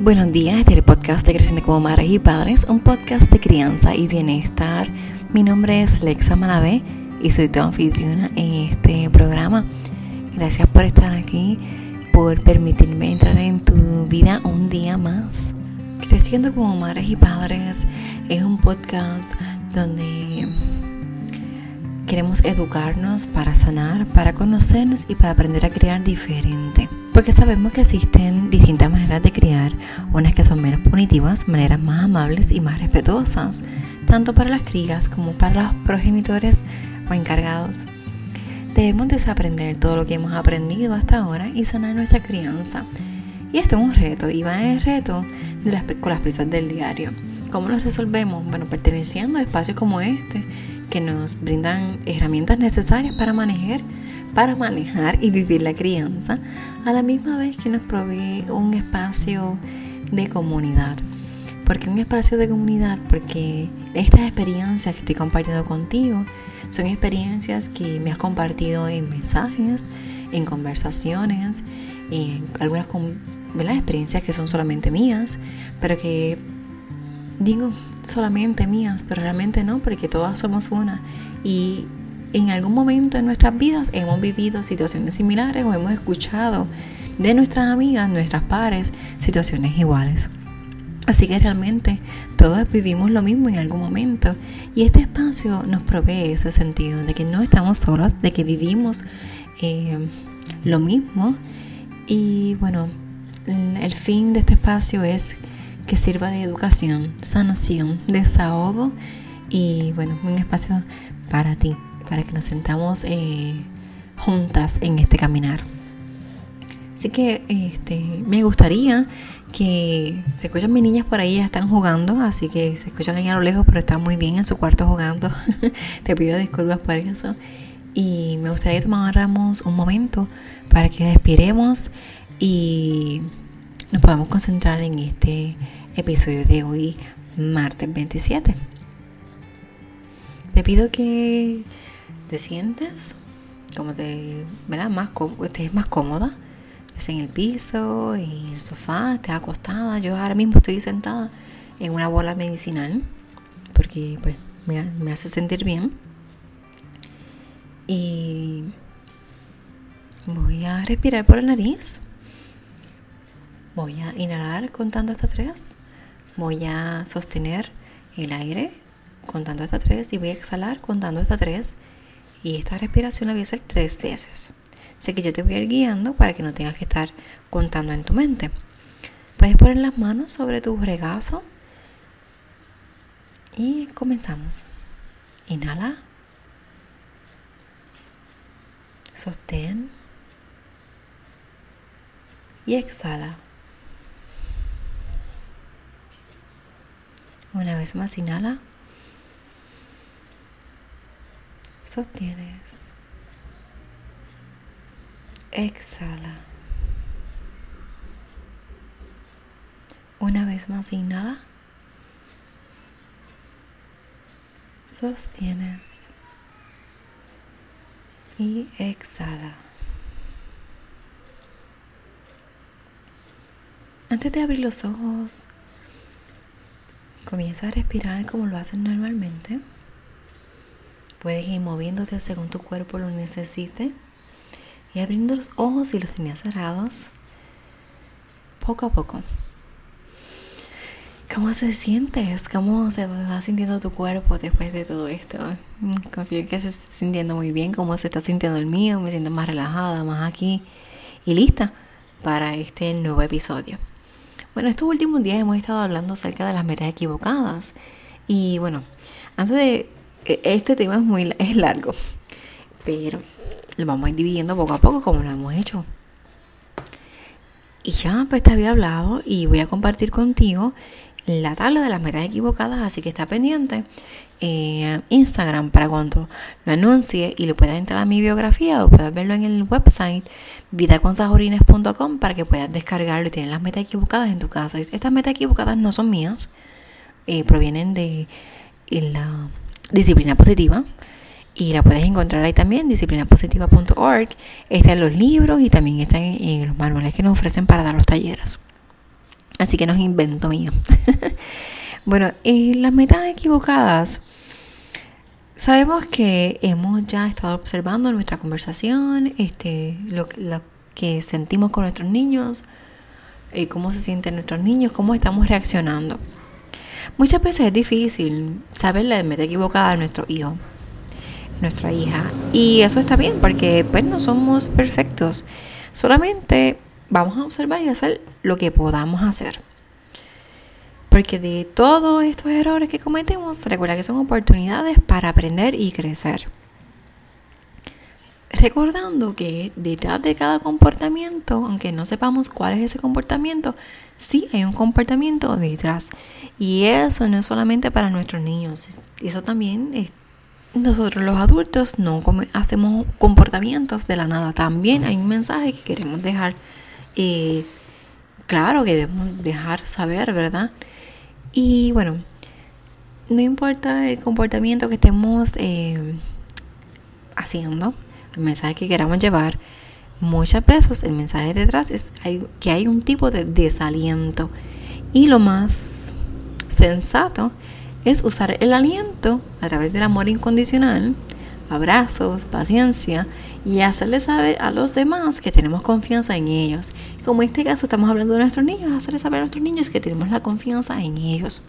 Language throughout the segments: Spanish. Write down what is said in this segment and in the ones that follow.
Buenos días, este es el podcast de Creciendo como Madres y Padres, un podcast de crianza y bienestar. Mi nombre es Lexa Malavé y soy tu anfitriona en este programa. Gracias por estar aquí, por permitirme entrar en tu vida un día más. Creciendo como Madres y Padres es un podcast donde queremos educarnos para sanar, para conocernos y para aprender a criar diferente. Porque sabemos que existen distintas maneras de criar, unas que son menos punitivas, maneras más amables y más respetuosas, tanto para las crías como para los progenitores o encargados. Debemos desaprender todo lo que hemos aprendido hasta ahora y sanar nuestra crianza. Y esto es un reto, y va el reto de las, con las prisas del diario. ¿Cómo lo resolvemos? Bueno, perteneciendo a espacios como este, que nos brindan herramientas necesarias para manejar para manejar y vivir la crianza, a la misma vez que nos provee un espacio de comunidad. ¿Por qué un espacio de comunidad? Porque estas experiencias que estoy compartiendo contigo son experiencias que me has compartido en mensajes, en conversaciones, en algunas experiencias que son solamente mías, pero que digo solamente mías, pero realmente no, porque todas somos una. Y en algún momento en nuestras vidas hemos vivido situaciones similares o hemos escuchado de nuestras amigas, nuestras pares, situaciones iguales. Así que realmente todos vivimos lo mismo en algún momento y este espacio nos provee ese sentido de que no estamos solas, de que vivimos eh, lo mismo y bueno, el fin de este espacio es que sirva de educación, sanación, desahogo y bueno, un espacio para ti para que nos sentamos eh, juntas en este caminar. Así que este, me gustaría que se escuchan mis niñas por ahí, ya están jugando, así que se escuchan ahí a lo lejos, pero están muy bien en su cuarto jugando. Te pido disculpas por eso. Y me gustaría que tomáramos un momento para que respiremos y nos podamos concentrar en este episodio de hoy, martes 27. Te pido que te sientes como te, ¿verdad? Más, estés más cómoda. Estés en el piso, en el sofá, estés acostada. Yo ahora mismo estoy sentada en una bola medicinal porque pues me, me hace sentir bien. Y voy a respirar por la nariz. Voy a inhalar contando hasta tres. Voy a sostener el aire contando hasta tres y voy a exhalar contando hasta tres y esta respiración la voy a hacer tres veces. Sé que yo te voy a ir guiando para que no tengas que estar contando en tu mente. Puedes poner las manos sobre tu regazo y comenzamos. Inhala. Sostén. Y exhala. Una vez más, inhala. Sostienes. Exhala. Una vez más, inhala. Sostienes. Y exhala. Antes de abrir los ojos, comienza a respirar como lo haces normalmente. Puedes ir moviéndote según tu cuerpo lo necesite y abriendo los ojos y los tenías cerrados poco a poco. ¿Cómo se sientes? ¿Cómo se va sintiendo tu cuerpo después de todo esto? Confío en que se está sintiendo muy bien, cómo se está sintiendo el mío, me siento más relajada, más aquí y lista para este nuevo episodio. Bueno, estos últimos días hemos estado hablando acerca de las metas equivocadas y bueno, antes de e, este tema es muy es largo, pero lo vamos a ir dividiendo poco a poco como lo hemos hecho. Y ya pues te había hablado y voy a compartir contigo la tabla de las metas equivocadas, así que está pendiente en Instagram para cuando lo anuncie y lo puedas entrar a mi biografía o puedas verlo en el website vidaconsajorines.com para que puedas descargarlo y tener las metas equivocadas en tu casa. Estas metas equivocadas no son mías, eh, provienen de la Disciplina Positiva. Y la puedes encontrar ahí también, disciplinapositiva.org. Está en los libros y también está en, los manuales que nos ofrecen para dar los talleres. Así que no invento mío. bueno, eh, las metas equivocadas. Sabemos que hemos ya estado observando nuestra conversación, este, lo, que sentimos con nuestros niños, eh, cómo se sienten nuestros niños, cómo estamos reaccionando. Muchas veces es difícil saber la meta equivocada de nuestro hijo, nuestra hija. Y eso está bien porque pues no somos perfectos. Solamente vamos a observar y hacer lo que podamos hacer. Porque de todos estos errores que cometemos, recuerda que son oportunidades para aprender y crecer. Recordando que detrás de cada comportamiento, aunque no sepamos cuál es ese comportamiento, sí hay un comportamiento detrás. Y eso no es solamente para nuestros niños, eso también es nosotros los adultos no hacemos comportamientos de la nada. También hay un mensaje que queremos dejar eh, claro, que debemos dejar saber, ¿verdad? Y bueno, no importa el comportamiento que estemos eh, haciendo, el mensaje que queramos llevar, muchas veces el mensaje detrás es que hay un tipo de desaliento. Y lo más sensato es usar el aliento a través del amor incondicional, abrazos, paciencia y hacerle saber a los demás que tenemos confianza en ellos. Como en este caso estamos hablando de nuestros niños, hacerle saber a nuestros niños que tenemos la confianza en ellos.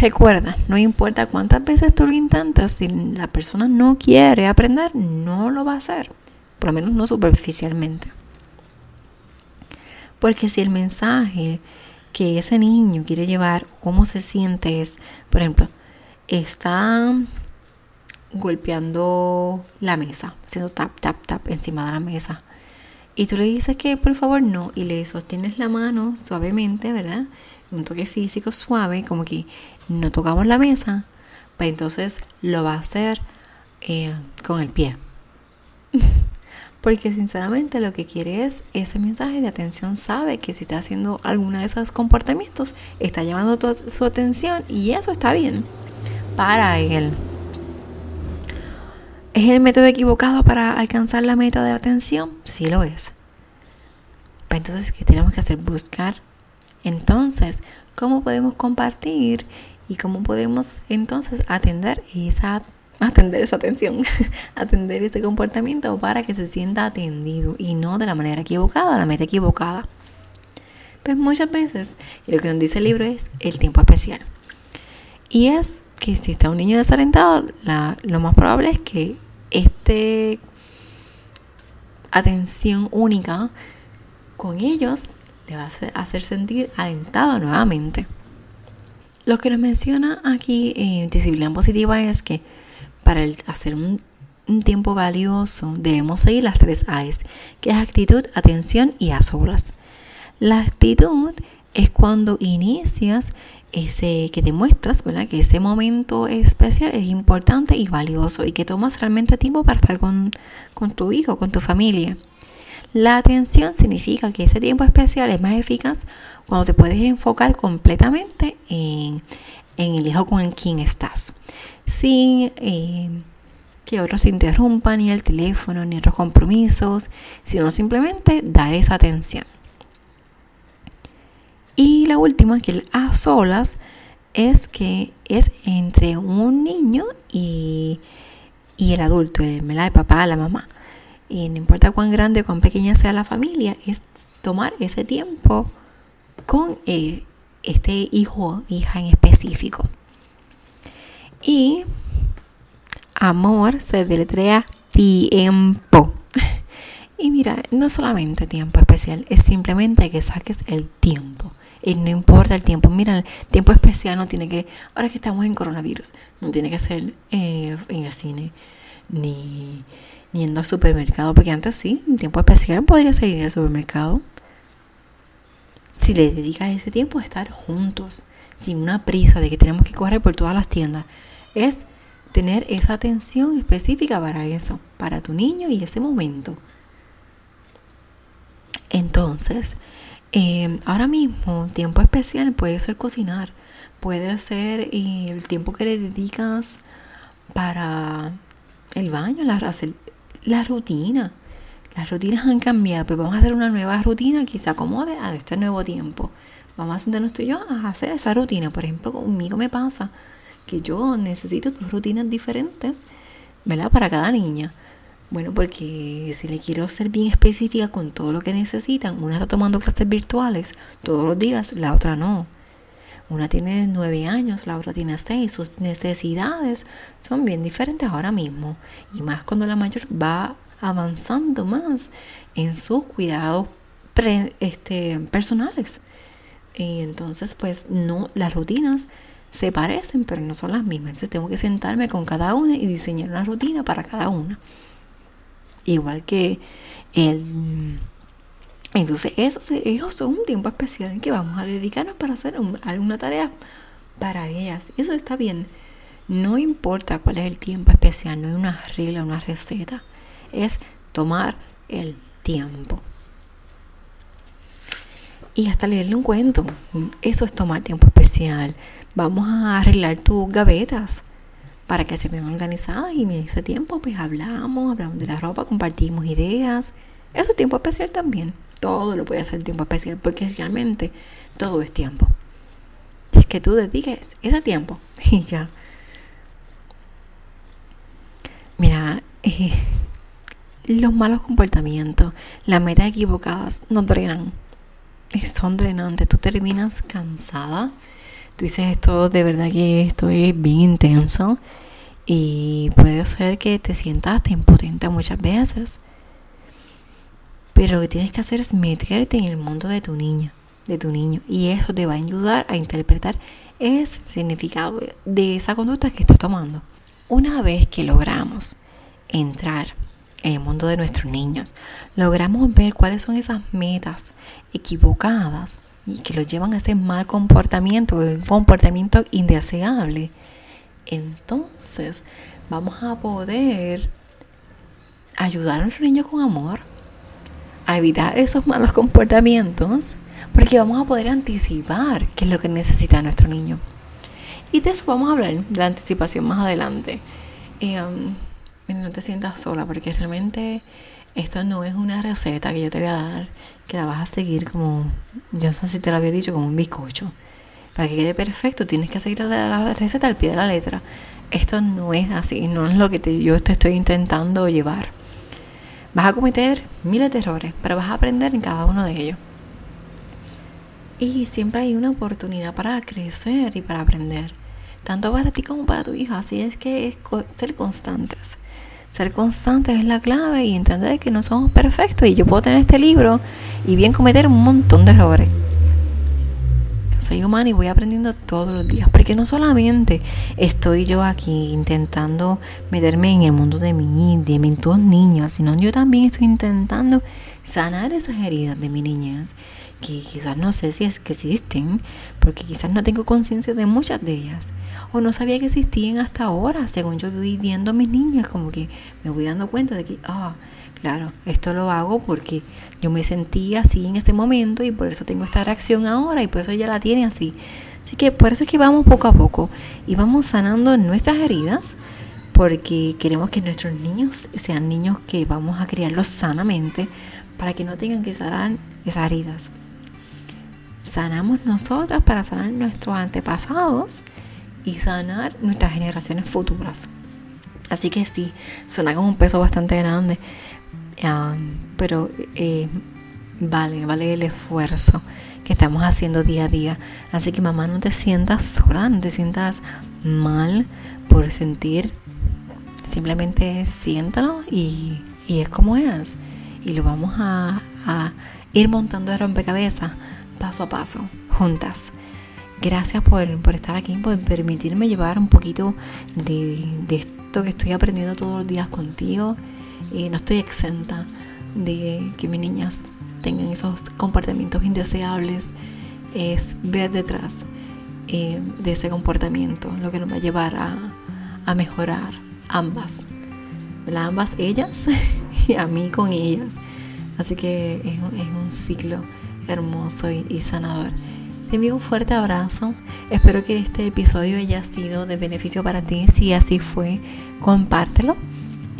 Recuerda, no importa cuántas veces tú lo intentas, si la persona no quiere aprender, no lo va a hacer, por lo menos no superficialmente. Porque si el mensaje que ese niño quiere llevar, cómo se siente es, por ejemplo, está golpeando la mesa, haciendo tap, tap, tap encima de la mesa. Y tú le dices que por favor no, y le sostienes la mano suavemente, ¿verdad? Un toque físico suave, como que no tocamos la mesa, pues entonces lo va a hacer eh, con el pie. Porque sinceramente lo que quiere es ese mensaje de atención. Sabe que si está haciendo alguno de esos comportamientos, está llamando su atención y eso está bien para él. ¿Es el método equivocado para alcanzar la meta de la atención? Sí lo es. Entonces, ¿qué tenemos que hacer? Buscar. Entonces, ¿cómo podemos compartir y cómo podemos entonces atender esa atender esa atención, atender ese comportamiento para que se sienta atendido y no de la manera equivocada, la meta equivocada. Pues muchas veces, y lo que nos dice el libro es el tiempo especial. Y es que si está un niño desalentado, lo más probable es que atención única con ellos le va a hacer sentir alentado nuevamente. Lo que nos menciona aquí en disciplina positiva es que para hacer un, tiempo valioso debemos seguir las tres A's, que es actitud, atención y a. La actitud es cuando inicias ese que demuestras, ¿verdad? Que ese momento especial es importante y valioso y que tomas realmente tiempo para estar con, tu hijo, con tu familia. La atención significa que ese tiempo especial es más eficaz cuando te puedes enfocar completamente en, el hijo con quien estás, sin eh, que otros te interrumpan, ni el teléfono, ni otros compromisos, sino simplemente dar esa atención. Y la última, que el a solas, es que es entre un niño y, el adulto, el, el papá, la mamá. Y no importa cuán grande o cuán pequeña sea la familia, es tomar ese tiempo con eh, este hijo o hija en específico. Y amor se deletrea tiempo. Y mira, no solamente tiempo especial, es simplemente que saques el tiempo y no importa el tiempo. Mira, el tiempo especial no tiene que, ahora que estamos en coronavirus, no tiene que ser eh, en el cine, ni, ni yendo al supermercado, porque antes sí, en tiempo especial podría ser ir al supermercado. Si le dedicas ese tiempo a estar juntos, sin una prisa de que tenemos que correr por todas las tiendas, es tener esa atención específica para eso, para tu niño y ese momento. Entonces, Em, ahora mismo, tiempo especial puede ser cocinar, puede ser eh, el tiempo que le dedicas para el baño, la, la rutina, las rutinas han cambiado, pues vamos a hacer una nueva rutina que se acomode a este nuevo tiempo. Vamos a sentarnos tú y yo a hacer esa rutina. Por ejemplo, conmigo me pasa que yo necesito dos rutinas diferentes, ¿verdad? Para cada niña. Bueno, porque si le quiero ser bien específica con todo lo que necesitan, una está tomando clases virtuales todos los días, la otra no. Una tiene nueve años, la otra tiene seis. Sus necesidades son bien diferentes ahora mismo. Y más cuando la mayor va avanzando más en sus cuidados este, personales. Y entonces, pues no, las rutinas se parecen, pero no son las mismas. Entonces tengo que sentarme con cada una y diseñar una rutina para cada una. Igual que el... Entonces eso, eso es un tiempo especial que vamos a dedicarnos para hacer alguna tarea para ellas. Eso está bien. No importa cuál es el tiempo especial, no hay una regla, una receta. Es tomar el tiempo y hasta leerle un cuento. Eso es tomar tiempo especial. Vamos a arreglar tus gavetas para que se vean organizadas y en ese tiempo pues hablamos, hablamos de la ropa, compartimos ideas. Eso es tiempo especial también. Todo lo puede hacer tiempo especial porque realmente todo es tiempo. Es que tú dediques ese tiempo y ya. Mira, eh, los malos comportamientos, las metas equivocadas nos drenan son drenantes. Tú terminas cansada. Tú dices esto, de verdad que esto es bien intenso. Y puede ser que te sientas impotente muchas veces. Pero lo que tienes que hacer es meterte en el mundo de tu niño, de tu niño. Y eso te va a ayudar a interpretar ese significado de esa conducta que estás tomando. Una vez que logramos entrar en el mundo de nuestros niños, logramos ver cuáles son esas metas equivocadas y que los llevan a ese mal comportamiento, un comportamiento indeseable, entonces vamos a poder ayudar a nuestros niños con amor a evitar esos malos comportamientos, porque vamos a poder anticipar qué es lo que necesita nuestro niño. Y de eso vamos a hablar, de la anticipación más adelante. Eh, no te sientas sola porque realmente esto no es una receta que yo te voy a dar que la vas a seguir como, yo no sé si te lo había dicho, como un bizcocho. Para que quede perfecto tienes que seguir la, receta al pie de la letra. Esto no es así, no es lo que yo te estoy intentando llevar. Vas a cometer miles de errores, pero vas a aprender en cada uno de ellos. Y siempre hay una oportunidad para crecer y para aprender, tanto para ti como para tu hija. Así es que es ser constantes. Ser constantes es la clave y entender que no somos perfectos y yo puedo tener este libro y bien cometer un montón de errores. Soy humana y voy aprendiendo todos los días, porque no solamente estoy yo aquí intentando meterme en el mundo de mí, de mis dos niños, sino yo también estoy intentando sanar esas heridas de mi niñez, que quizás no sé si es que existen, porque quizás no tengo conciencia de muchas de ellas o no sabía que existían hasta ahora, según yo voy viendo a mis niñas, como que me voy dando cuenta de que, ah, claro, esto lo hago porque yo me sentí así en ese momento y por eso tengo esta reacción ahora y por eso ella la tiene así. Así que por eso es que vamos poco a poco y vamos sanando nuestras heridas porque queremos que nuestros niños sean niños que vamos a criarlos sanamente para que no tengan que sanar esas heridas. Sanamos nosotras para sanar nuestros antepasados y sanar nuestras generaciones futuras. Así que sí, suena como un peso bastante grande, pero eh, vale, vale el esfuerzo que estamos haciendo día a día. Así que mamá, no te sientas sola, no te sientas mal por sentir, simplemente siéntalo y, y es como es. Y lo vamos a ir montando de rompecabezas paso a paso, juntas. Gracias por, estar aquí, por permitirme llevar un poquito de, esto que estoy aprendiendo todos los días contigo. y no estoy exenta de que mis niñas tengan esos comportamientos indeseables. Es ver detrás eh, de ese comportamiento lo que nos va a llevar a, mejorar ambas. Ambas ellas y a mí con ellas. Así que es, un ciclo hermoso y sanador. Te envío un fuerte abrazo. Espero que este episodio haya sido de beneficio para ti. Si así fue, compártelo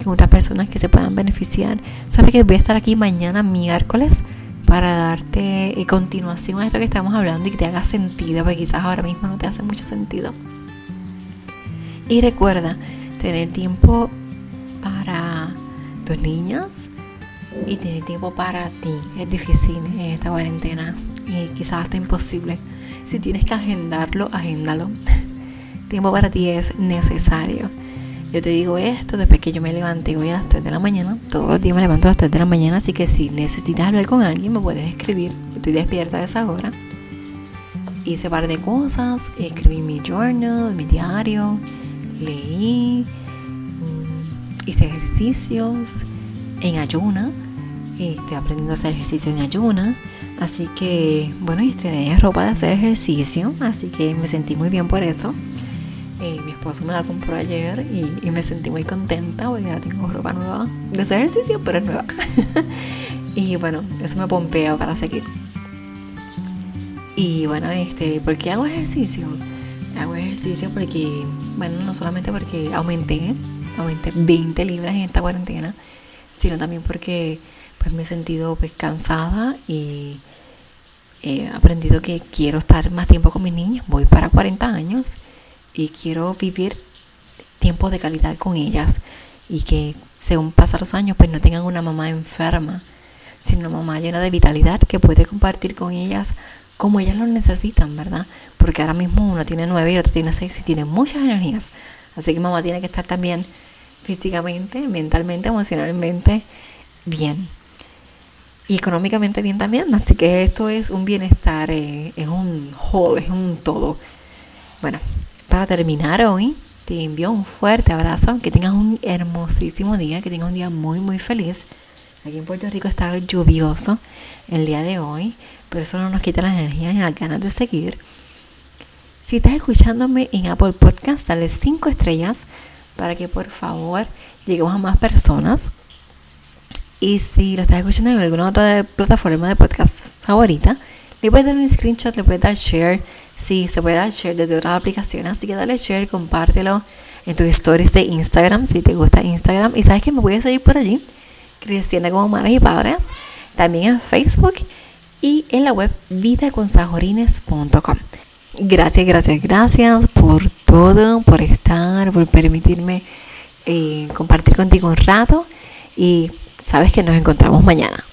con otras personas que se puedan beneficiar. Sabes que voy a estar aquí mañana miércoles para darte eh, continuación a esto que estamos hablando y que te haga sentido, porque quizás ahora mismo no te hace mucho sentido. Y recuerda tener tiempo para tus niñas y tener tiempo para ti. Es difícil en esta cuarentena y quizás hasta imposible. Si tienes que agendarlo, agéndalo. tiempo para ti es necesario. Yo te digo esto después que yo me levanté hoy a las 3 de la mañana. Todos los días me levanto a las 3 de la mañana, así que si necesitas hablar con alguien, me puedes escribir. Estoy despierta a esa hora. Hice un par de cosas, escribí mi journal, mi diario, leí, mm, hice ejercicios en ayuna. Estoy aprendiendo a hacer ejercicio en ayuna. Así que, bueno, y estrené ropa de hacer ejercicio. Así que me sentí muy bien por eso. Eh, mi esposo me la compró ayer y, me sentí muy contenta porque ya tengo ropa nueva de ese ejercicio, pero es nueva. y bueno, eso me pompea para seguir. Y bueno, este, ¿por qué hago ejercicio? Hago ejercicio porque, bueno, no solamente porque aumenté, aumenté 20 libras en esta cuarentena, sino también porque pues me he sentido pues cansada y he aprendido que quiero estar más tiempo con mis niños. Voy para 40 años y quiero vivir tiempos de calidad con ellas y que según pasan los años pues no tengan una mamá enferma, sino una mamá llena de vitalidad que puede compartir con ellas como ellas lo necesitan, ¿verdad? Porque ahora mismo uno tiene nueve y otro tiene seis y tiene muchas energías. Así que mamá tiene que estar también físicamente, mentalmente, emocionalmente bien. Y económicamente bien también. Así que esto es un bienestar, eh, es un whole, es un todo. Bueno, para terminar hoy, te envío un fuerte abrazo, que tengas un hermosísimo día, que tengas un día muy, muy feliz. Aquí en Puerto Rico está lluvioso el día de hoy, pero eso no nos quita la energía ni las ganas de seguir. Si estás escuchándome en Apple Podcast, dale 5 estrellas para que por favor lleguemos a más personas. Y si lo estás escuchando en alguna otra plataforma de podcast favorita, le puedes dar un screenshot, le puedes dar share Sí, se puede dar share desde otras aplicaciones, así que dale share, compártelo en tus stories de Instagram si te gusta Instagram. Y sabes que me puedes seguir por allí, creciendo como madres y padres, también en Facebook y en la web vidaconsajorines.com. Gracias, gracias, gracias por todo, por estar, por permitirme eh, compartir contigo un rato y sabes que nos encontramos mañana.